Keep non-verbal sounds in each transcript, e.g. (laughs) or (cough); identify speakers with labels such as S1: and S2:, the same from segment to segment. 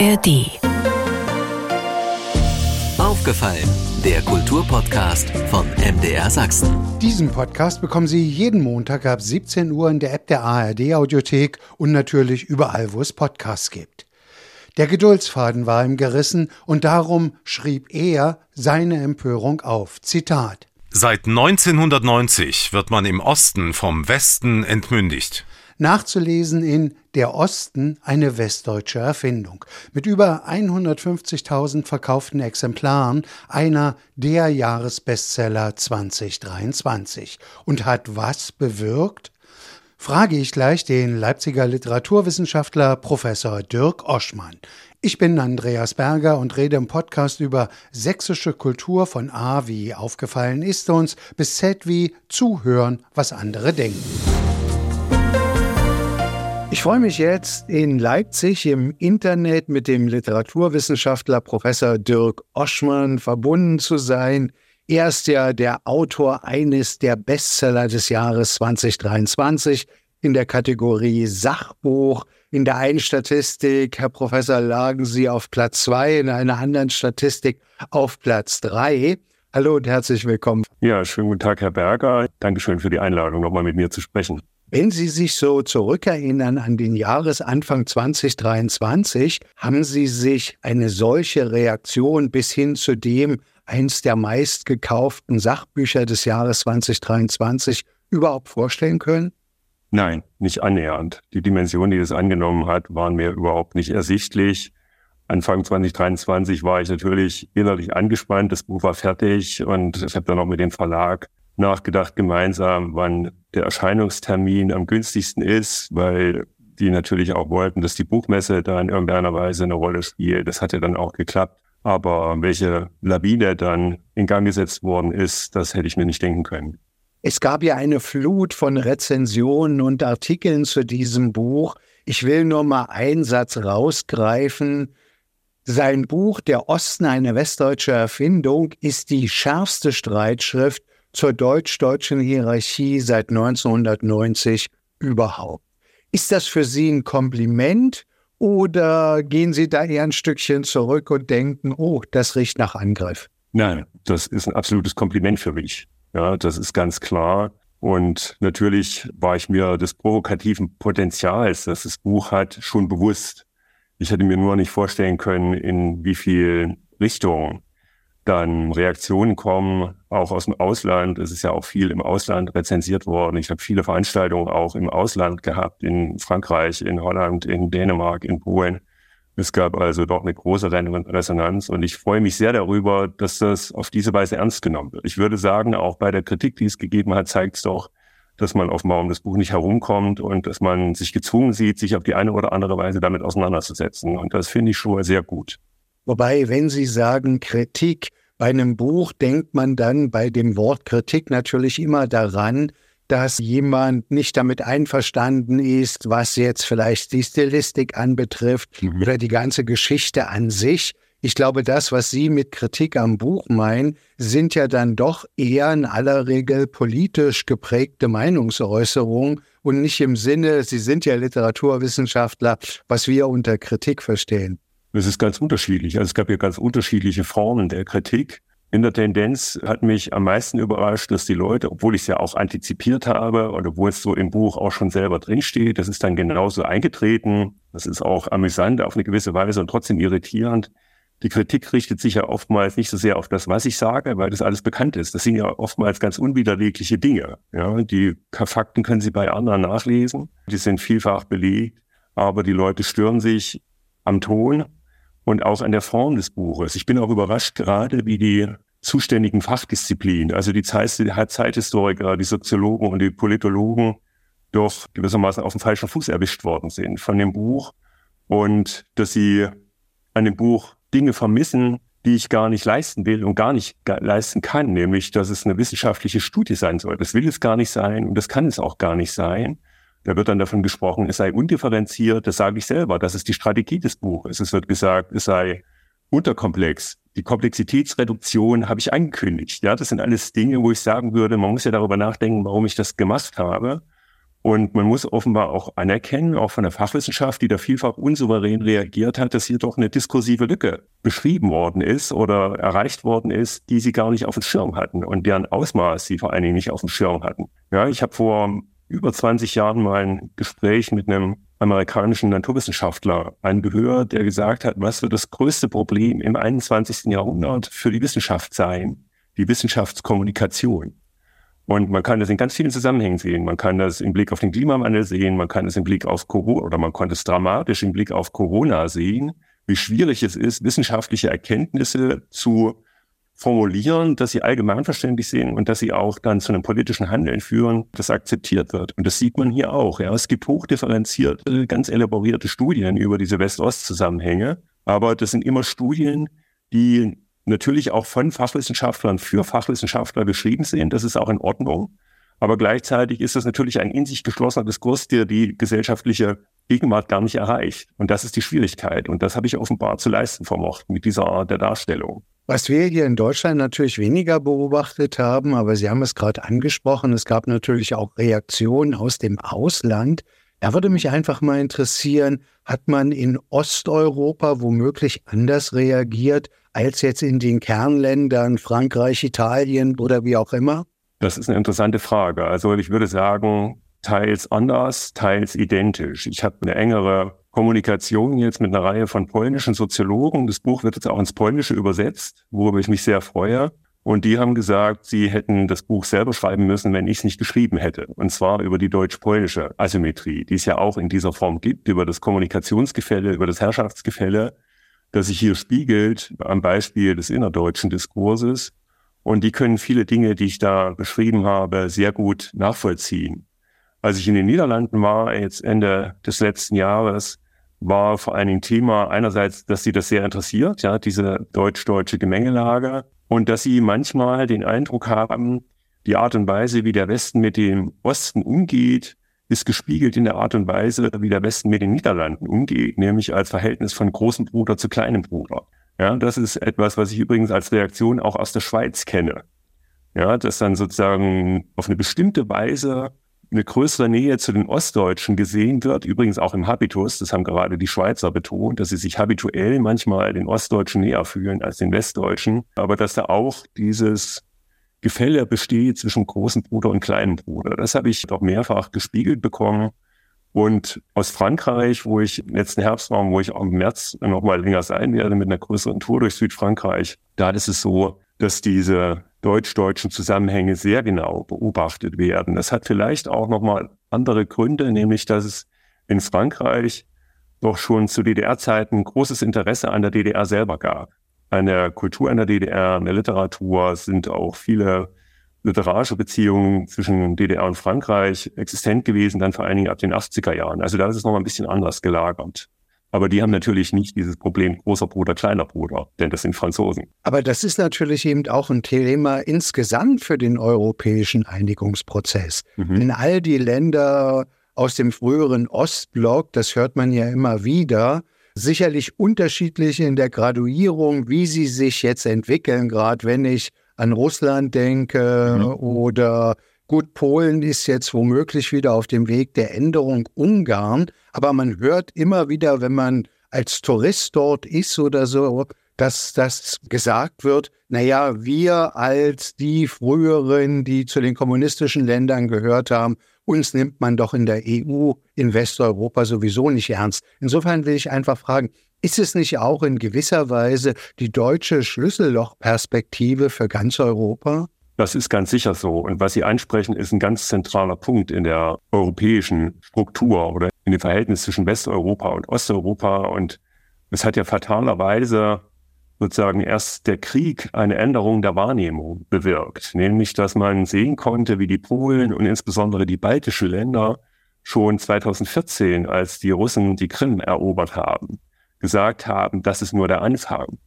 S1: ARD.
S2: Aufgefallen, der Kulturpodcast von MDR Sachsen.
S3: Diesen Podcast bekommen Sie jeden Montag ab 17 Uhr in der App der ARD Audiothek und natürlich überall, wo es Podcasts gibt. Der Geduldsfaden war ihm gerissen und darum schrieb er seine Empörung auf. Zitat.
S4: Seit 1990 wird man im Osten vom Westen entmündigt
S3: nachzulesen in Der Osten, eine westdeutsche Erfindung. Mit über 150.000 verkauften Exemplaren einer der Jahresbestseller 2023. Und hat was bewirkt? Frage ich gleich den Leipziger Literaturwissenschaftler Professor Dirk Oschmann. Ich bin Andreas Berger und rede im Podcast über sächsische Kultur von A wie aufgefallen ist uns bis Z wie zuhören, was andere denken. Ich freue mich jetzt in Leipzig im Internet mit dem Literaturwissenschaftler Professor Dirk Oschmann verbunden zu sein. Er ist ja der Autor eines der Bestseller des Jahres 2023 in der Kategorie Sachbuch. In der einen Statistik, Herr Professor, lagen Sie auf Platz zwei, in einer anderen Statistik auf Platz drei. Hallo und herzlich willkommen.
S5: Ja, schönen guten Tag, Herr Berger. Dankeschön für die Einladung, nochmal mit mir zu sprechen.
S3: Wenn Sie sich so zurückerinnern an den Jahresanfang 2023, haben Sie sich eine solche Reaktion bis hin zu dem eins der meistgekauften Sachbücher des Jahres 2023 überhaupt vorstellen können?
S5: Nein, nicht annähernd. Die Dimensionen, die es angenommen hat, waren mir überhaupt nicht ersichtlich. Anfang 2023 war ich natürlich innerlich angespannt. Das Buch war fertig und ich habe dann auch mit dem Verlag nachgedacht gemeinsam, wann der Erscheinungstermin am günstigsten ist, weil die natürlich auch wollten, dass die Buchmesse da in irgendeiner Weise eine Rolle spielt. Das hat ja dann auch geklappt. Aber welche Lawine dann in Gang gesetzt worden ist, das hätte ich mir nicht denken können.
S3: Es gab ja eine Flut von Rezensionen und Artikeln zu diesem Buch. Ich will nur mal einen Satz rausgreifen. Sein Buch Der Osten eine westdeutsche Erfindung ist die schärfste Streitschrift zur deutsch-deutschen Hierarchie seit 1990 überhaupt. Ist das für Sie ein Kompliment oder gehen Sie da eher ein Stückchen zurück und denken, oh, das riecht nach Angriff?
S5: Nein, das ist ein absolutes Kompliment für mich. Ja, das ist ganz klar. Und natürlich war ich mir des provokativen Potenzials, das das Buch hat, schon bewusst. Ich hätte mir nur nicht vorstellen können, in wie viel Richtungen dann Reaktionen kommen, auch aus dem Ausland. Es ist ja auch viel im Ausland rezensiert worden. Ich habe viele Veranstaltungen auch im Ausland gehabt, in Frankreich, in Holland, in Dänemark, in Polen. Es gab also doch eine große Resonanz und ich freue mich sehr darüber, dass das auf diese Weise ernst genommen wird. Ich würde sagen, auch bei der Kritik, die es gegeben hat, zeigt es doch, dass man offenbar um das Buch nicht herumkommt und dass man sich gezwungen sieht, sich auf die eine oder andere Weise damit auseinanderzusetzen. Und das finde ich schon mal sehr gut.
S3: Wobei, wenn Sie sagen Kritik, bei einem Buch denkt man dann bei dem Wort Kritik natürlich immer daran, dass jemand nicht damit einverstanden ist, was jetzt vielleicht die Stilistik anbetrifft mhm. oder die ganze Geschichte an sich. Ich glaube, das, was Sie mit Kritik am Buch meinen, sind ja dann doch eher in aller Regel politisch geprägte Meinungsäußerungen und nicht im Sinne, Sie sind ja Literaturwissenschaftler, was wir unter Kritik verstehen.
S5: Es ist ganz unterschiedlich. Also es gab ja ganz unterschiedliche Formen der Kritik. In der Tendenz hat mich am meisten überrascht, dass die Leute, obwohl ich es ja auch antizipiert habe und obwohl es so im Buch auch schon selber drinsteht, das ist dann genauso eingetreten. Das ist auch amüsant auf eine gewisse Weise und trotzdem irritierend. Die Kritik richtet sich ja oftmals nicht so sehr auf das, was ich sage, weil das alles bekannt ist. Das sind ja oftmals ganz unwiderlegliche Dinge. Ja, die Fakten können Sie bei anderen nachlesen. Die sind vielfach belegt. Aber die Leute stören sich am Ton und auch an der Form des Buches. Ich bin auch überrascht gerade, wie die zuständigen Fachdisziplinen, also die Zeithistoriker, die Soziologen und die Politologen, doch gewissermaßen auf dem falschen Fuß erwischt worden sind von dem Buch und dass sie an dem Buch Dinge vermissen, die ich gar nicht leisten will und gar nicht leisten kann, nämlich, dass es eine wissenschaftliche Studie sein soll. Das will es gar nicht sein und das kann es auch gar nicht sein. Da wird dann davon gesprochen, es sei undifferenziert. Das sage ich selber. Das ist die Strategie des Buches. Es wird gesagt, es sei unterkomplex. Die Komplexitätsreduktion habe ich angekündigt. Ja, das sind alles Dinge, wo ich sagen würde, man muss ja darüber nachdenken, warum ich das gemacht habe. Und man muss offenbar auch anerkennen, auch von der Fachwissenschaft, die da vielfach unsouverän reagiert hat, dass hier doch eine diskursive Lücke beschrieben worden ist oder erreicht worden ist, die sie gar nicht auf dem Schirm hatten und deren Ausmaß sie vor allen Dingen nicht auf dem Schirm hatten. Ja, ich habe vor über 20 Jahren mal ein Gespräch mit einem amerikanischen Naturwissenschaftler angehört, der gesagt hat, was wird das größte Problem im 21. Jahrhundert für die Wissenschaft sein? Die Wissenschaftskommunikation. Und man kann das in ganz vielen Zusammenhängen sehen. Man kann das im Blick auf den Klimawandel sehen, man kann es im Blick auf Corona oder man kann es dramatisch im Blick auf Corona sehen, wie schwierig es ist, wissenschaftliche Erkenntnisse zu formulieren, dass sie allgemeinverständlich sind und dass sie auch dann zu einem politischen Handeln führen, das akzeptiert wird. Und das sieht man hier auch. Ja. Es gibt hochdifferenzierte, ganz elaborierte Studien über diese West-Ost-Zusammenhänge, aber das sind immer Studien, die natürlich auch von Fachwissenschaftlern für Fachwissenschaftler geschrieben sind. Das ist auch in Ordnung. Aber gleichzeitig ist das natürlich ein in sich geschlossener Diskurs, der die gesellschaftliche Gegenwart gar nicht erreicht. Und das ist die Schwierigkeit. Und das habe ich offenbar zu leisten vermocht mit dieser Art der Darstellung.
S3: Was wir hier in Deutschland natürlich weniger beobachtet haben, aber Sie haben es gerade angesprochen, es gab natürlich auch Reaktionen aus dem Ausland. Da würde mich einfach mal interessieren, hat man in Osteuropa womöglich anders reagiert als jetzt in den Kernländern Frankreich, Italien oder wie auch immer?
S5: Das ist eine interessante Frage. Also ich würde sagen, teils anders, teils identisch. Ich habe eine engere Kommunikation jetzt mit einer Reihe von polnischen Soziologen. Das Buch wird jetzt auch ins Polnische übersetzt, worüber ich mich sehr freue. Und die haben gesagt, sie hätten das Buch selber schreiben müssen, wenn ich es nicht geschrieben hätte. Und zwar über die deutsch-polnische Asymmetrie, die es ja auch in dieser Form gibt, über das Kommunikationsgefälle, über das Herrschaftsgefälle das sich hier spiegelt am Beispiel des innerdeutschen Diskurses. Und die können viele Dinge, die ich da beschrieben habe, sehr gut nachvollziehen. Als ich in den Niederlanden war, jetzt Ende des letzten Jahres, war vor allen Dingen Thema einerseits, dass sie das sehr interessiert, ja, diese deutsch-deutsche Gemengelage und dass sie manchmal den Eindruck haben, die Art und Weise, wie der Westen mit dem Osten umgeht, ist gespiegelt in der Art und Weise, wie der Westen mit den Niederlanden umgeht, nämlich als Verhältnis von großem Bruder zu kleinem Bruder. Ja, das ist etwas, was ich übrigens als Reaktion auch aus der Schweiz kenne. Ja, dass dann sozusagen auf eine bestimmte Weise eine größere Nähe zu den Ostdeutschen gesehen wird, übrigens auch im Habitus, das haben gerade die Schweizer betont, dass sie sich habituell manchmal den Ostdeutschen näher fühlen als den Westdeutschen, aber dass da auch dieses Gefälle besteht zwischen großen Bruder und kleinen Bruder. Das habe ich doch mehrfach gespiegelt bekommen. Und aus Frankreich, wo ich letzten Herbst war, wo ich auch im März noch mal länger sein werde mit einer größeren Tour durch Südfrankreich, da ist es so, dass diese deutsch-deutschen Zusammenhänge sehr genau beobachtet werden. Das hat vielleicht auch noch mal andere Gründe, nämlich dass es in Frankreich doch schon zu DDR-Zeiten großes Interesse an der DDR selber gab eine Kultur in der DDR, eine Literatur, sind auch viele literarische Beziehungen zwischen DDR und Frankreich existent gewesen, dann vor allen Dingen ab den 80er Jahren. Also da ist es noch mal ein bisschen anders gelagert. Aber die haben natürlich nicht dieses Problem großer Bruder, kleiner Bruder, denn das sind Franzosen.
S3: Aber das ist natürlich eben auch ein Thema insgesamt für den europäischen Einigungsprozess. Mhm. In all die Länder aus dem früheren Ostblock, das hört man ja immer wieder, sicherlich unterschiedlich in der Graduierung, wie sie sich jetzt entwickeln, gerade wenn ich an Russland denke mhm. oder gut, Polen ist jetzt womöglich wieder auf dem Weg der Änderung Ungarn, aber man hört immer wieder, wenn man als Tourist dort ist oder so, dass das gesagt wird, naja, wir als die früheren, die zu den kommunistischen Ländern gehört haben, uns nimmt man doch in der EU, in Westeuropa sowieso nicht ernst. Insofern will ich einfach fragen, ist es nicht auch in gewisser Weise die deutsche Schlüssellochperspektive für ganz Europa?
S5: Das ist ganz sicher so. Und was Sie ansprechen, ist ein ganz zentraler Punkt in der europäischen Struktur oder in dem Verhältnis zwischen Westeuropa und Osteuropa. Und es hat ja fatalerweise sozusagen erst der Krieg eine Änderung der Wahrnehmung bewirkt, nämlich dass man sehen konnte, wie die Polen und insbesondere die baltischen Länder schon 2014, als die Russen die Krim erobert haben, gesagt haben, das ist nur der Anfang.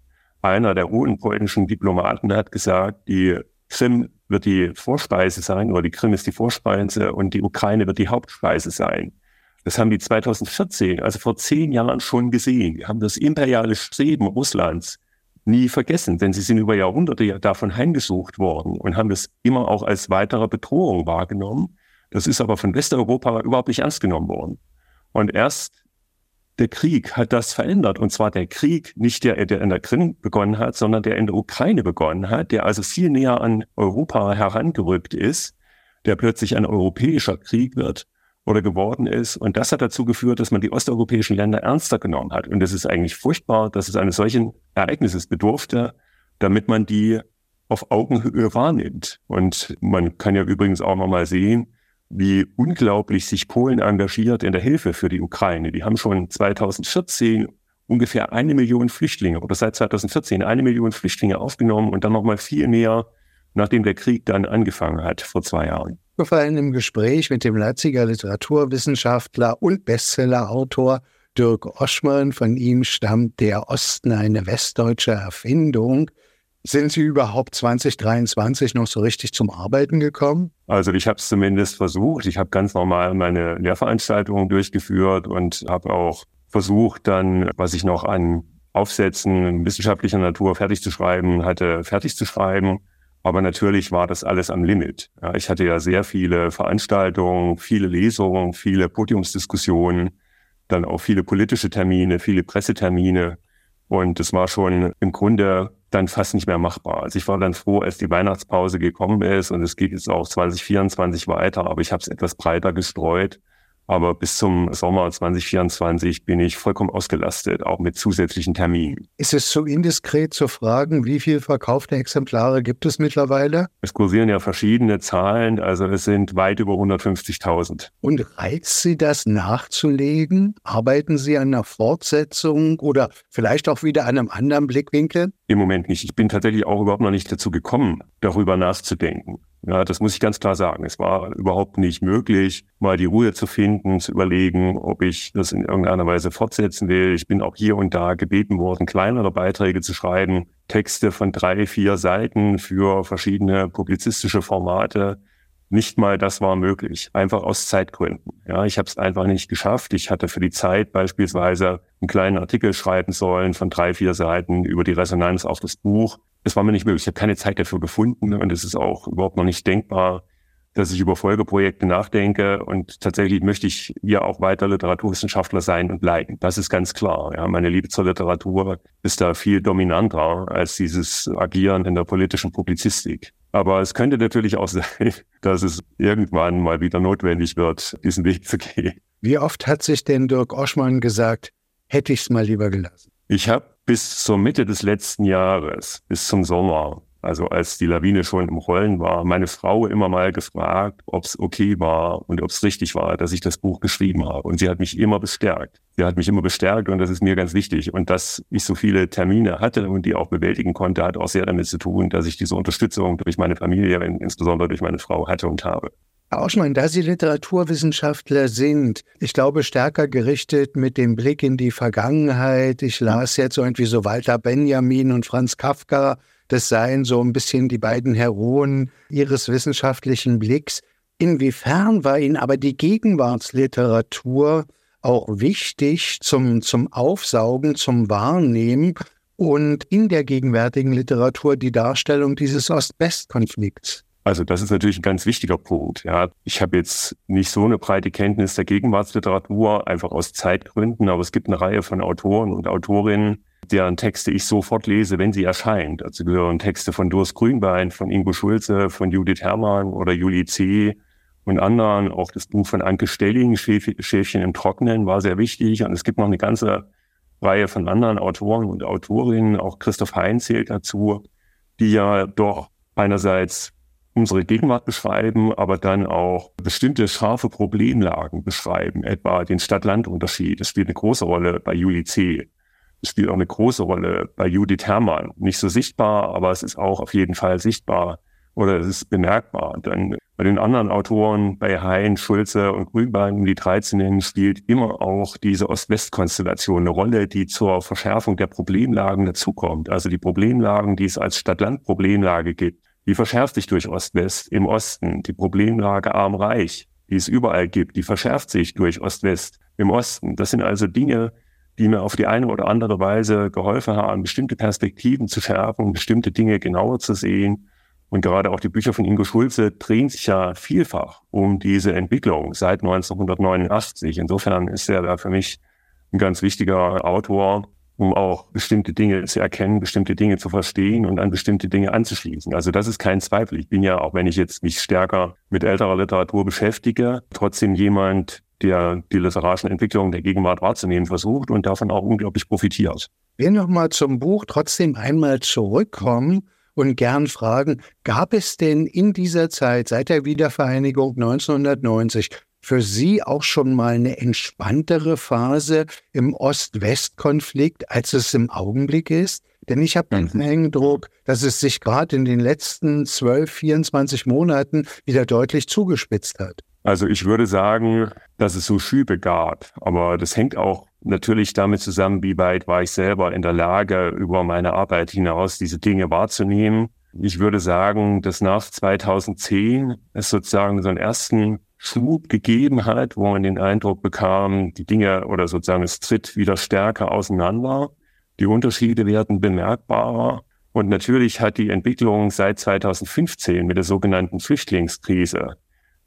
S5: Einer der hohen polnischen Diplomaten hat gesagt, die Krim wird die Vorspeise sein oder die Krim ist die Vorspeise und die Ukraine wird die Hauptspeise sein. Das haben die 2014, also vor zehn Jahren schon gesehen. Wir haben das imperiale Streben Russlands nie vergessen, denn sie sind über Jahrhunderte ja davon heimgesucht worden und haben das immer auch als weitere Bedrohung wahrgenommen. Das ist aber von Westeuropa überhaupt nicht ernst genommen worden. Und erst der Krieg hat das verändert. Und zwar der Krieg, nicht der, der in der Krim begonnen hat, sondern der in der Ukraine begonnen hat, der also viel näher an Europa herangerückt ist, der plötzlich ein europäischer Krieg wird oder geworden ist. Und das hat dazu geführt, dass man die osteuropäischen Länder ernster genommen hat. Und es ist eigentlich furchtbar, dass es eines solchen Ereignisses bedurfte, damit man die auf Augenhöhe wahrnimmt. Und man kann ja übrigens auch nochmal sehen, wie unglaublich sich Polen engagiert in der Hilfe für die Ukraine. Die haben schon 2014 ungefähr eine Million Flüchtlinge oder seit 2014 eine Million Flüchtlinge aufgenommen und dann nochmal viel mehr, nachdem der Krieg dann angefangen hat vor zwei Jahren.
S3: Gefallen im Gespräch mit dem Leipziger Literaturwissenschaftler und Bestsellerautor Dirk Oschmann. Von ihm stammt Der Osten eine westdeutsche Erfindung. Sind Sie überhaupt 2023 noch so richtig zum Arbeiten gekommen?
S5: Also ich habe es zumindest versucht. Ich habe ganz normal meine Lehrveranstaltungen durchgeführt und habe auch versucht, dann, was ich noch an Aufsätzen wissenschaftlicher Natur fertig zu schreiben hatte, fertig zu schreiben. Aber natürlich war das alles am Limit. Ja, ich hatte ja sehr viele Veranstaltungen, viele Lesungen, viele Podiumsdiskussionen, dann auch viele politische Termine, viele Pressetermine. Und es war schon im Grunde dann fast nicht mehr machbar. Also ich war dann froh, als die Weihnachtspause gekommen ist und es geht jetzt auch 2024 weiter, aber ich habe es etwas breiter gestreut aber bis zum Sommer 2024 bin ich vollkommen ausgelastet, auch mit zusätzlichen Terminen.
S3: Ist es so indiskret zu fragen, wie viel verkaufte Exemplare gibt es mittlerweile?
S5: Es kursieren ja verschiedene Zahlen, also es sind weit über 150.000.
S3: Und reizt Sie das nachzulegen? Arbeiten Sie an einer Fortsetzung oder vielleicht auch wieder an einem anderen Blickwinkel?
S5: Im Moment nicht. Ich bin tatsächlich auch überhaupt noch nicht dazu gekommen, darüber nachzudenken. Ja, das muss ich ganz klar sagen. Es war überhaupt nicht möglich, mal die Ruhe zu finden, zu überlegen, ob ich das in irgendeiner Weise fortsetzen will. Ich bin auch hier und da gebeten worden, kleinere Beiträge zu schreiben, Texte von drei, vier Seiten für verschiedene publizistische Formate. Nicht mal das war möglich, einfach aus Zeitgründen. Ja, ich habe es einfach nicht geschafft. Ich hatte für die Zeit beispielsweise einen kleinen Artikel schreiben sollen von drei, vier Seiten über die Resonanz auf das Buch. Es war mir nicht möglich. Ich habe keine Zeit dafür gefunden und es ist auch überhaupt noch nicht denkbar, dass ich über Folgeprojekte nachdenke und tatsächlich möchte ich hier auch weiter Literaturwissenschaftler sein und bleiben. Das ist ganz klar. Ja, meine Liebe zur Literatur ist da viel dominanter als dieses Agieren in der politischen Publizistik. Aber es könnte natürlich auch (laughs) sein, dass es irgendwann mal wieder notwendig wird, diesen Weg zu gehen.
S3: Wie oft hat sich denn Dirk Oschmann gesagt, hätte ich es mal lieber gelassen?
S5: Ich habe bis zur Mitte des letzten Jahres, bis zum Sommer, also als die Lawine schon im Rollen war, meine Frau immer mal gefragt, ob es okay war und ob es richtig war, dass ich das Buch geschrieben habe. Und sie hat mich immer bestärkt. Sie hat mich immer bestärkt und das ist mir ganz wichtig. Und dass ich so viele Termine hatte und die auch bewältigen konnte, hat auch sehr damit zu tun, dass ich diese Unterstützung durch meine Familie, insbesondere durch meine Frau, hatte und habe.
S3: Herr Auschmann, da Sie Literaturwissenschaftler sind, ich glaube stärker gerichtet mit dem Blick in die Vergangenheit. Ich las jetzt irgendwie so Walter Benjamin und Franz Kafka. Das seien so ein bisschen die beiden Heroen Ihres wissenschaftlichen Blicks. Inwiefern war Ihnen aber die Gegenwartsliteratur auch wichtig zum, zum Aufsaugen, zum Wahrnehmen und in der gegenwärtigen Literatur die Darstellung dieses Ost-West-Konflikts?
S5: Also das ist natürlich ein ganz wichtiger Punkt. Ja, ich habe jetzt nicht so eine breite Kenntnis der Gegenwartsliteratur, einfach aus Zeitgründen, aber es gibt eine Reihe von Autoren und Autorinnen, deren Texte ich sofort lese, wenn sie erscheint. Also gehören Texte von Durst Grünbein, von Ingo Schulze, von Judith Herrmann oder Julie C. und anderen. Auch das Buch von Anke Stelling, Schäfchen im Trocknen, war sehr wichtig. Und es gibt noch eine ganze Reihe von anderen Autoren und Autorinnen, auch Christoph Hein zählt dazu, die ja doch einerseits unsere Gegenwart beschreiben, aber dann auch bestimmte scharfe Problemlagen beschreiben, etwa den Stadt-Land-Unterschied. Das spielt eine große Rolle bei Juli C. Es spielt auch eine große Rolle bei Judith Herrmann. Nicht so sichtbar, aber es ist auch auf jeden Fall sichtbar oder es ist bemerkbar. Dann bei den anderen Autoren, bei Hein, Schulze und Grünbein, um die 13 spielt immer auch diese Ost-West-Konstellation eine Rolle, die zur Verschärfung der Problemlagen dazukommt. Also die Problemlagen, die es als Stadt-Land-Problemlage gibt die verschärft sich durch Ost-West im Osten. Die Problemlage arm-reich, die es überall gibt, die verschärft sich durch Ost-West im Osten. Das sind also Dinge, die mir auf die eine oder andere Weise geholfen haben, bestimmte Perspektiven zu schärfen, bestimmte Dinge genauer zu sehen Und gerade auch die Bücher von Ingo Schulze drehen sich ja vielfach um diese Entwicklung seit 1989. Insofern ist er für mich ein ganz wichtiger Autor, um auch bestimmte Dinge zu erkennen, bestimmte Dinge zu verstehen und an bestimmte Dinge anzuschließen. Also das ist kein Zweifel. Ich bin ja, auch wenn ich jetzt mich stärker mit älterer Literatur beschäftige, trotzdem jemand, der die literarischen Entwicklungen der Gegenwart wahrzunehmen versucht und davon auch unglaublich profitiert.
S3: Wir nochmal zum Buch trotzdem einmal zurückkommen und gern fragen, gab es denn in dieser Zeit seit der Wiedervereinigung 1990 für Sie auch schon mal eine entspanntere Phase im Ost-West-Konflikt, als es im Augenblick ist? Denn ich habe den mhm. Eindruck, dass es sich gerade in den letzten 12, 24 Monaten wieder deutlich zugespitzt hat.
S5: Also ich würde sagen, dass es so Schübe gab. Aber das hängt auch natürlich damit zusammen, wie weit war ich selber in der Lage, über meine Arbeit hinaus diese Dinge wahrzunehmen. Ich würde sagen, dass nach 2010 es sozusagen so einen ersten Schub gegeben hat, wo man den Eindruck bekam, die Dinge oder sozusagen es tritt wieder stärker auseinander. Die Unterschiede werden bemerkbarer. Und natürlich hat die Entwicklung seit 2015 mit der sogenannten Flüchtlingskrise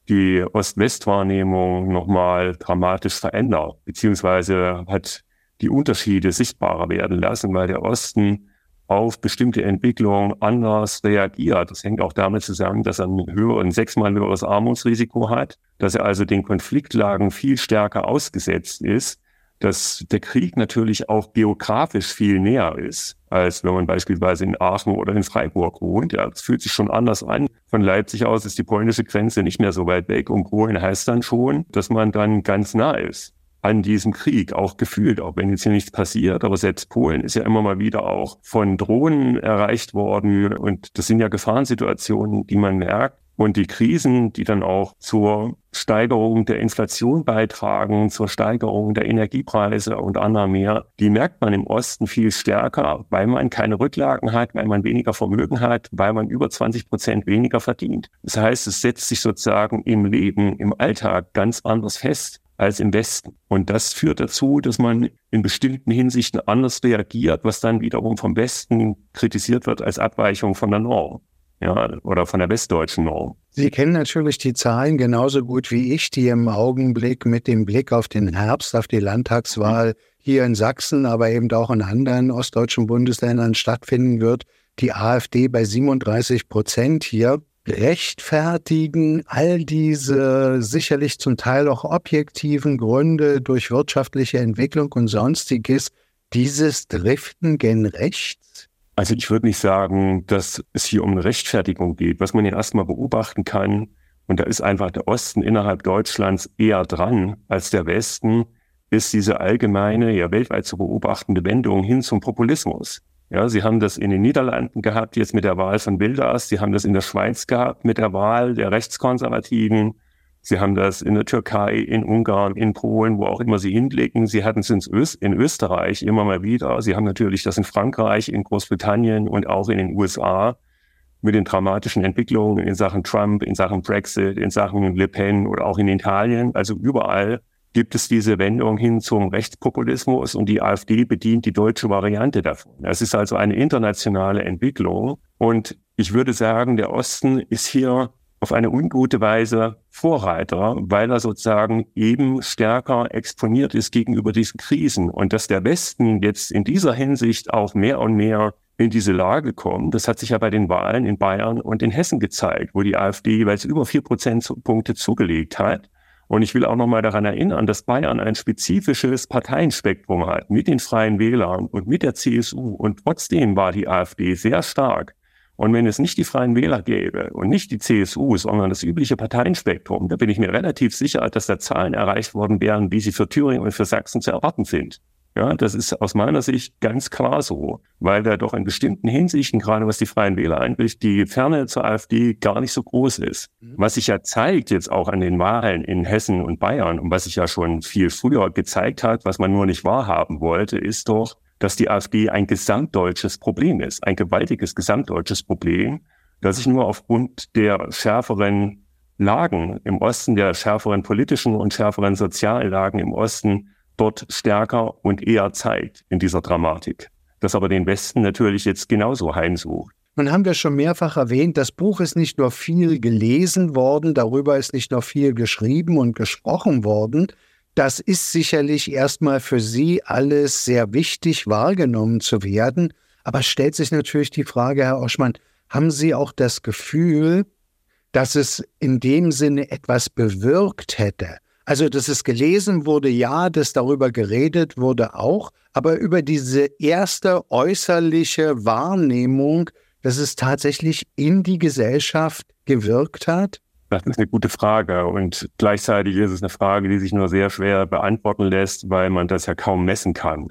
S5: die Ost-West-Wahrnehmung nochmal dramatisch verändert, beziehungsweise hat die Unterschiede sichtbarer werden lassen, weil der Osten auf bestimmte Entwicklungen anders reagiert. Das hängt auch damit zusammen, dass er ein höheres, sechsmal höheres Armutsrisiko hat, dass er also den Konfliktlagen viel stärker ausgesetzt ist, dass der Krieg natürlich auch geografisch viel näher ist, als wenn man beispielsweise in Aachen oder in Freiburg wohnt. Ja, das fühlt sich schon anders an. Von Leipzig aus ist die polnische Grenze nicht mehr so weit weg und Polen heißt dann schon, dass man dann ganz nah ist an diesem Krieg, auch gefühlt, auch wenn jetzt hier nichts passiert. Aber selbst Polen ist ja immer mal wieder auch von Drohnen erreicht worden. Und das sind ja Gefahrensituationen, die man merkt. Und die Krisen, die dann auch zur Steigerung der Inflation beitragen, zur Steigerung der Energiepreise und anderer mehr, die merkt man im Osten viel stärker, weil man keine Rücklagen hat, weil man weniger Vermögen hat, weil man über 20 Prozent weniger verdient. Das heißt, es setzt sich sozusagen im Leben, im Alltag ganz anders fest als im Westen. Und das führt dazu, dass man in bestimmten Hinsichten anders reagiert, was dann wiederum vom Westen kritisiert wird als Abweichung von der Norm. Ja, oder von der westdeutschen Norm.
S3: Sie kennen natürlich die Zahlen genauso gut wie ich, die im Augenblick mit dem Blick auf den Herbst, auf die Landtagswahl hier in Sachsen, aber eben auch in anderen ostdeutschen Bundesländern stattfinden wird. Die AfD bei 37 Prozent hier rechtfertigen all diese sicherlich zum Teil auch objektiven Gründe durch wirtschaftliche Entwicklung und sonstiges, dieses Driften gen rechts?
S5: Also ich würde nicht sagen, dass es hier um eine Rechtfertigung geht. Was man ja erstmal beobachten kann, und da ist einfach der Osten innerhalb Deutschlands eher dran als der Westen, ist diese allgemeine, ja weltweit zu beobachtende Wendung hin zum Populismus. Ja, sie haben das in den Niederlanden gehabt, jetzt mit der Wahl von Wilders. Sie haben das in der Schweiz gehabt mit der Wahl der Rechtskonservativen. Sie haben das in der Türkei, in Ungarn, in Polen, wo auch immer sie hinblicken. Sie hatten es in Österreich immer mal wieder. Sie haben natürlich das in Frankreich, in Großbritannien und auch in den USA mit den dramatischen Entwicklungen in Sachen Trump, in Sachen Brexit, in Sachen Le Pen oder auch in Italien. Also überall gibt es diese Wendung hin zum Rechtspopulismus und die AfD bedient die deutsche Variante davon. Es ist also eine internationale Entwicklung und ich würde sagen, der Osten ist hier auf eine ungute Weise Vorreiter, weil er sozusagen eben stärker exponiert ist gegenüber diesen Krisen und dass der Westen jetzt in dieser Hinsicht auch mehr und mehr in diese Lage kommt. Das hat sich ja bei den Wahlen in Bayern und in Hessen gezeigt, wo die AfD jeweils über vier Prozentpunkte zugelegt hat. Und ich will auch nochmal daran erinnern, dass Bayern ein spezifisches Parteienspektrum hat mit den Freien Wählern und mit der CSU. Und trotzdem war die AfD sehr stark. Und wenn es nicht die Freien Wähler gäbe und nicht die CSU, sondern das übliche Parteienspektrum, da bin ich mir relativ sicher, dass da Zahlen erreicht worden wären, wie sie für Thüringen und für Sachsen zu erwarten sind. Ja, das ist aus meiner Sicht ganz klar so, weil da doch in bestimmten Hinsichten, gerade was die Freien Wähler einbricht, die Ferne zur AfD gar nicht so groß ist. Mhm. Was sich ja zeigt jetzt auch an den Wahlen in Hessen und Bayern und was sich ja schon viel früher gezeigt hat, was man nur nicht wahrhaben wollte, ist doch, dass die AfD ein gesamtdeutsches Problem ist, ein gewaltiges gesamtdeutsches Problem, das sich nur aufgrund der schärferen Lagen im Osten, der schärferen politischen und schärferen sozialen Lagen im Osten dort stärker und eher zeigt in dieser Dramatik. Das aber den Westen natürlich jetzt genauso heimsucht.
S3: Nun haben wir schon mehrfach erwähnt, das Buch ist nicht nur viel gelesen worden, darüber ist nicht nur viel geschrieben und gesprochen worden. Das ist sicherlich erstmal für Sie alles sehr wichtig wahrgenommen zu werden. Aber stellt sich natürlich die Frage, Herr Oschmann, haben Sie auch das Gefühl, dass es in dem Sinne etwas bewirkt hätte? Also, dass es gelesen wurde, ja, dass darüber geredet wurde auch, aber über diese erste äußerliche Wahrnehmung, dass es tatsächlich in die Gesellschaft gewirkt hat?
S5: Das ist eine gute Frage und gleichzeitig ist es eine Frage, die sich nur sehr schwer beantworten lässt, weil man das ja kaum messen kann.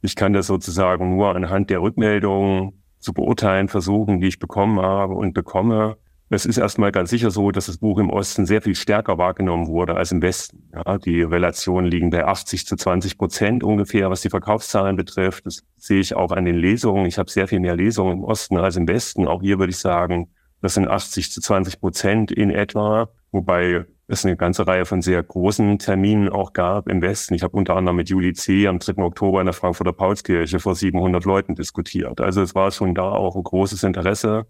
S5: Ich kann das sozusagen nur anhand der Rückmeldungen zu beurteilen versuchen, die ich bekommen habe und bekomme. Es ist erstmal ganz sicher so, dass das Buch im Osten sehr viel stärker wahrgenommen wurde als im Westen. Ja, die Relationen liegen bei 80 zu 20 Prozent ungefähr, was die Verkaufszahlen betrifft. Das sehe ich auch an den Lesungen. Ich habe sehr viel mehr Lesungen im Osten als im Westen. Auch hier würde ich sagen, das sind 80 zu 20 Prozent in etwa, wobei es eine ganze Reihe von sehr großen Terminen auch gab im Westen. Ich habe unter anderem mit Juli C. am 3. Oktober in der Frankfurter Paulskirche vor 700 Leuten diskutiert. Also es war schon da auch ein großes Interesse.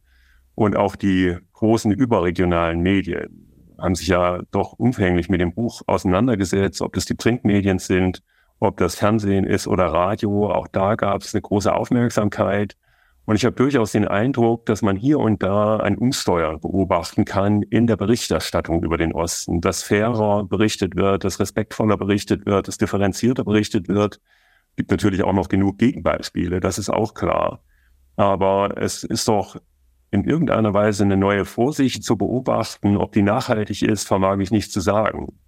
S5: Und auch die großen überregionalen Medien haben sich ja doch umfänglich mit dem Buch auseinandergesetzt, ob das die Printmedien sind, ob das Fernsehen ist oder Radio. Auch da gab es eine große Aufmerksamkeit. Und ich habe durchaus den Eindruck, dass man hier und da ein Umsteuern beobachten kann in der Berichterstattung über den Osten, dass fairer berichtet wird, dass respektvoller berichtet wird, dass differenzierter berichtet wird. Es gibt natürlich auch noch genug Gegenbeispiele, das ist auch klar. Aber es ist doch in irgendeiner Weise eine neue Vorsicht zu beobachten. Ob die nachhaltig ist, vermag ich nicht zu sagen.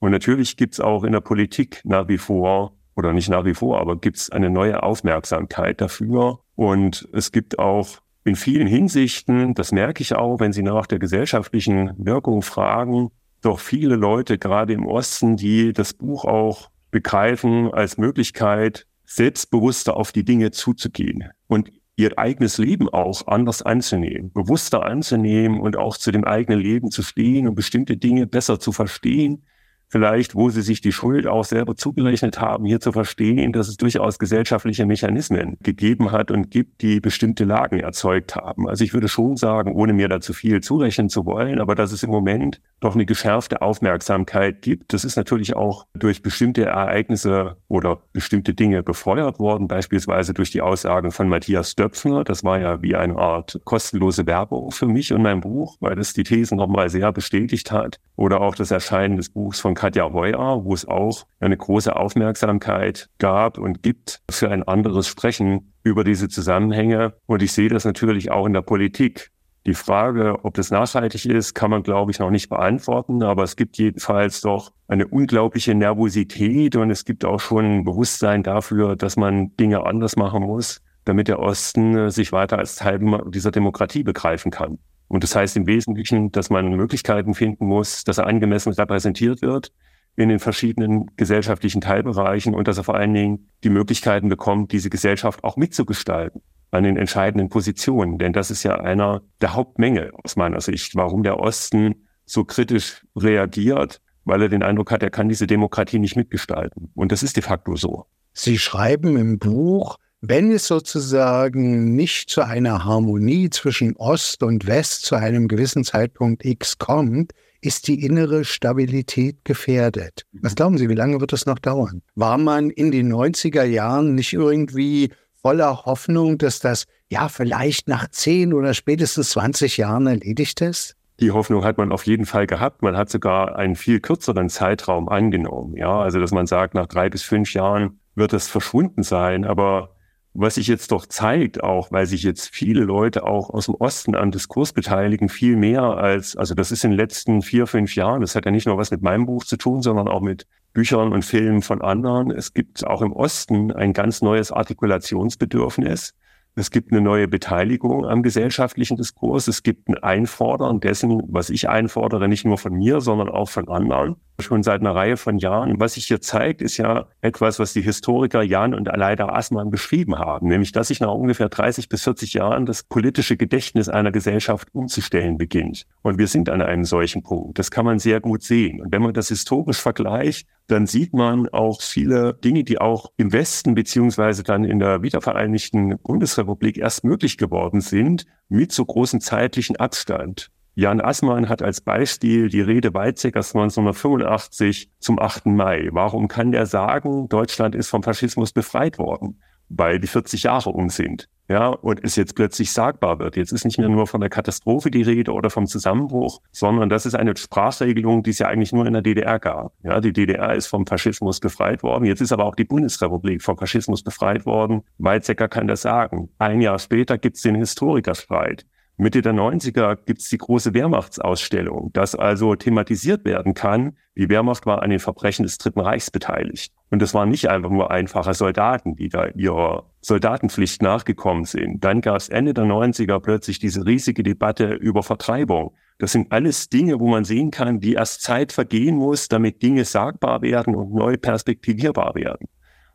S5: Und natürlich gibt es auch in der Politik nach wie vor oder nicht nach wie vor, aber gibt es eine neue Aufmerksamkeit dafür. Und es gibt auch in vielen Hinsichten, das merke ich auch, wenn Sie nach der gesellschaftlichen Wirkung fragen, doch viele Leute, gerade im Osten, die das Buch auch begreifen als Möglichkeit, selbstbewusster auf die Dinge zuzugehen und ihr eigenes Leben auch anders anzunehmen, bewusster anzunehmen und auch zu dem eigenen Leben zu stehen und bestimmte Dinge besser zu verstehen, vielleicht, wo sie sich die Schuld auch selber zugerechnet haben, hier zu verstehen, dass es durchaus gesellschaftliche Mechanismen gegeben hat und gibt, die bestimmte Lagen erzeugt haben. Also ich würde schon sagen, ohne mir da zu viel zurechnen zu wollen, aber dass es im Moment doch eine geschärfte Aufmerksamkeit gibt. Das ist natürlich auch durch bestimmte Ereignisse oder bestimmte Dinge befeuert worden, beispielsweise durch die Aussagen von Matthias Döpfner. Das war ja wie eine Art kostenlose Werbung für mich und mein Buch, weil das die Thesen nochmal sehr bestätigt hat. Oder auch das Erscheinen des Buchs von Katja Heuer, wo es auch eine große Aufmerksamkeit gab und gibt für ein anderes Sprechen über diese Zusammenhänge. Und ich sehe das natürlich auch in der Politik. Die Frage, ob das nachhaltig ist, kann man, glaube ich, noch nicht beantworten. Aber es gibt jedenfalls doch eine unglaubliche Nervosität und es gibt auch schon ein Bewusstsein dafür, dass man Dinge anders machen muss, damit der Osten äh, sich weiter als Teil dieser Demokratie begreifen kann. Und das heißt im Wesentlichen, dass man Möglichkeiten finden muss, dass er angemessen repräsentiert wird in den verschiedenen gesellschaftlichen Teilbereichen und dass er vor allen Dingen die Möglichkeiten bekommt, diese Gesellschaft auch mitzugestalten an den entscheidenden Positionen. Denn das ist ja einer der Hauptmängel aus meiner Sicht, warum der Osten so kritisch reagiert, weil er den Eindruck hat, er kann diese Demokratie nicht mitgestalten. Und das ist de facto so.
S3: Sie schreiben im Buch, wenn es sozusagen nicht zu einer Harmonie zwischen Ost und West zu einem gewissen Zeitpunkt X kommt, ist die innere Stabilität gefährdet. Was glauben Sie, wie lange wird es noch dauern? War man in den 90er Jahren nicht irgendwie voller Hoffnung, dass das ja vielleicht nach 10 oder spätestens 20 Jahren erledigt ist?
S5: Die Hoffnung hat man auf jeden Fall gehabt. Man hat sogar einen viel kürzeren Zeitraum angenommen. Ja, also dass man sagt, nach drei bis fünf Jahren wird es verschwunden sein. Aber was sich jetzt doch zeigt, auch weil sich jetzt viele Leute auch aus dem Osten am Diskurs beteiligen, viel mehr als, also das ist in den letzten vier, fünf Jahren, das hat ja nicht nur was mit meinem Buch zu tun, sondern auch mit Büchern und Filmen von anderen. Es gibt auch im Osten ein ganz neues Artikulationsbedürfnis. Es gibt eine neue Beteiligung am gesellschaftlichen Diskurs. Es gibt ein Einfordern dessen, was ich einfordere, nicht nur von mir, sondern auch von anderen. Schon seit einer Reihe von Jahren. Was sich hier zeigt, ist ja etwas, was die Historiker Jan und Aleida Assmann beschrieben haben, nämlich, dass sich nach ungefähr 30 bis 40 Jahren das politische Gedächtnis einer Gesellschaft umzustellen beginnt. Und wir sind an einem solchen Punkt. Das kann man sehr gut sehen. Und wenn man das historisch vergleicht, dann sieht man auch viele Dinge, die auch im Westen beziehungsweise dann in der wiedervereinigten Bundesrepublik erst möglich geworden sind, mit so großem zeitlichen Abstand. Jan Assmann hat als Beispiel die Rede Weizsäckers 1985 zum 8. Mai. Warum kann der sagen, Deutschland ist vom Faschismus befreit worden? Weil die 40 Jahre um sind ja, und es jetzt plötzlich sagbar wird. Jetzt ist nicht mehr nur von der Katastrophe die Rede oder vom Zusammenbruch, sondern das ist eine Sprachregelung, die es ja eigentlich nur in der DDR gab. Ja, die DDR ist vom Faschismus befreit worden. Jetzt ist aber auch die Bundesrepublik vom Faschismus befreit worden. Weizsäcker kann das sagen. Ein Jahr später gibt es den Historikerstreit. Mitte der 90er gibt es die große Wehrmachtsausstellung, dass also thematisiert werden kann, die Wehrmacht war an den Verbrechen des Dritten Reichs beteiligt. Und das waren nicht einfach nur einfache Soldaten, die da ihrer Soldatenpflicht nachgekommen sind. Dann gab es Ende der 90er plötzlich diese riesige Debatte über Vertreibung. Das sind alles Dinge, wo man sehen kann, wie erst Zeit vergehen muss, damit Dinge sagbar werden und neu perspektivierbar werden.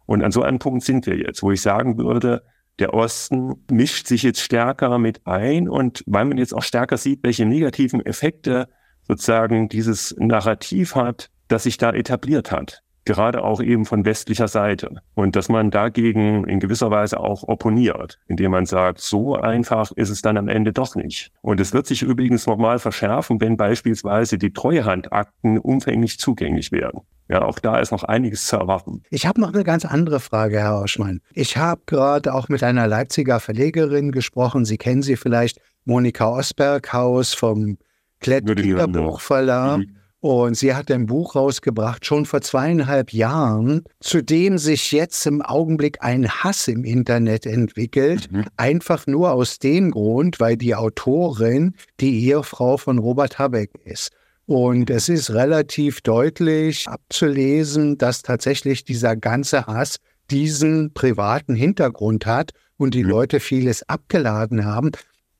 S5: Und an so einem Punkt sind wir jetzt, wo ich sagen würde, der Osten mischt sich jetzt stärker mit ein und weil man jetzt auch stärker sieht, welche negativen Effekte sozusagen dieses Narrativ hat, das sich da etabliert hat. Gerade auch eben von westlicher Seite. Und dass man dagegen in gewisser Weise auch opponiert, indem man sagt, so einfach ist es dann am Ende doch nicht. Und es wird sich übrigens nochmal verschärfen, wenn beispielsweise die Treuhandakten umfänglich zugänglich werden. Ja, auch da ist noch einiges zu erwarten.
S3: Ich habe noch eine ganz andere Frage, Herr Oschmann. Ich habe gerade auch mit einer Leipziger Verlegerin gesprochen. Sie kennen sie vielleicht, Monika Osberghaus vom Klett-Kieler Buchverlag. Mhm. Und sie hat ein Buch rausgebracht, schon vor zweieinhalb Jahren, zu dem sich jetzt im Augenblick ein Hass im Internet entwickelt. Mhm. Einfach nur aus dem Grund, weil die Autorin die Ehefrau von Robert Habeck ist. Und es ist relativ deutlich abzulesen, dass tatsächlich dieser ganze Hass diesen privaten Hintergrund hat und die Leute vieles abgeladen haben.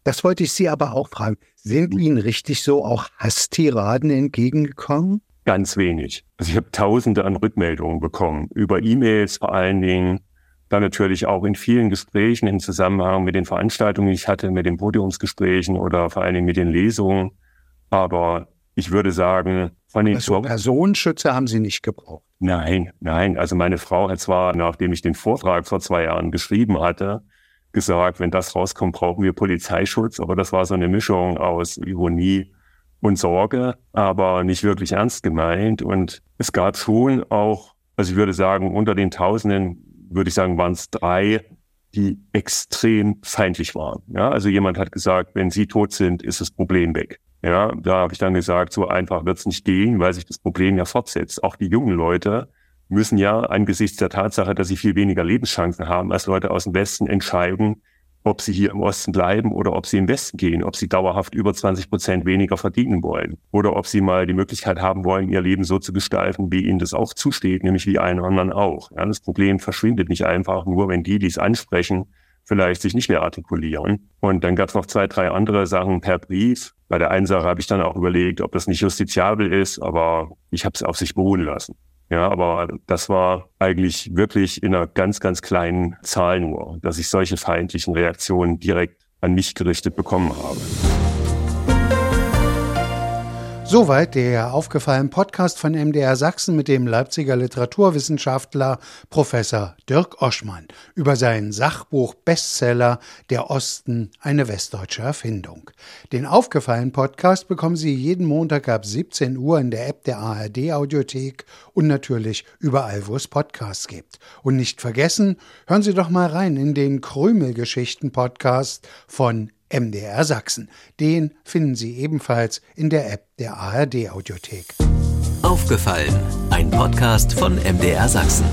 S3: Das wollte ich Sie aber auch fragen. Sind Ihnen richtig so auch Hasstiraden entgegengekommen?
S5: Ganz wenig. Also ich habe tausende an Rückmeldungen bekommen, über E-Mails vor allen Dingen, dann natürlich auch in vielen Gesprächen im Zusammenhang mit den Veranstaltungen, die ich hatte, mit den Podiumsgesprächen oder vor allen Dingen mit den Lesungen. Aber ich würde sagen,
S3: von den also Personenschützer haben Sie nicht gebraucht.
S5: Nein, nein. Also meine Frau hat zwar, nachdem ich den Vortrag vor zwei Jahren geschrieben hatte, gesagt, wenn das rauskommt, brauchen wir Polizeischutz. Aber das war so eine Mischung aus Ironie und Sorge, aber nicht wirklich ernst gemeint. Und es gab schon auch, also ich würde sagen, unter den Tausenden, würde ich sagen, waren es drei, die extrem feindlich waren. Ja, also jemand hat gesagt, wenn Sie tot sind, ist das Problem weg. Ja, da habe ich dann gesagt, so einfach wird es nicht gehen, weil sich das Problem ja fortsetzt. Auch die jungen Leute müssen ja angesichts der Tatsache, dass sie viel weniger Lebenschancen haben als Leute aus dem Westen, entscheiden, ob sie hier im Osten bleiben oder ob sie im Westen gehen, ob sie dauerhaft über 20 Prozent weniger verdienen wollen oder ob sie mal die Möglichkeit haben wollen, ihr Leben so zu gestalten, wie ihnen das auch zusteht, nämlich wie allen anderen auch. Ja, das Problem verschwindet nicht einfach nur, wenn die, die es ansprechen, vielleicht sich nicht mehr artikulieren. Und dann gab es noch zwei, drei andere Sachen per Brief. Bei der einen Sache habe ich dann auch überlegt, ob das nicht justiziabel ist, aber ich habe es auf sich beruhen lassen. Ja, aber das war eigentlich wirklich in einer ganz, ganz kleinen Zahl nur, dass ich solche feindlichen Reaktionen direkt an mich gerichtet bekommen habe.
S3: Soweit der aufgefallene Podcast von MDR Sachsen mit dem Leipziger Literaturwissenschaftler Professor Dirk Oschmann über sein Sachbuch Bestseller Der Osten, eine westdeutsche Erfindung. Den aufgefallenen Podcast bekommen Sie jeden Montag ab 17 Uhr in der App der ARD Audiothek und natürlich überall, wo es Podcasts gibt. Und nicht vergessen, hören Sie doch mal rein in den Krümelgeschichten Podcast von MDR Sachsen. Den finden Sie ebenfalls in der App der ARD Audiothek.
S2: Aufgefallen, ein Podcast von MDR Sachsen.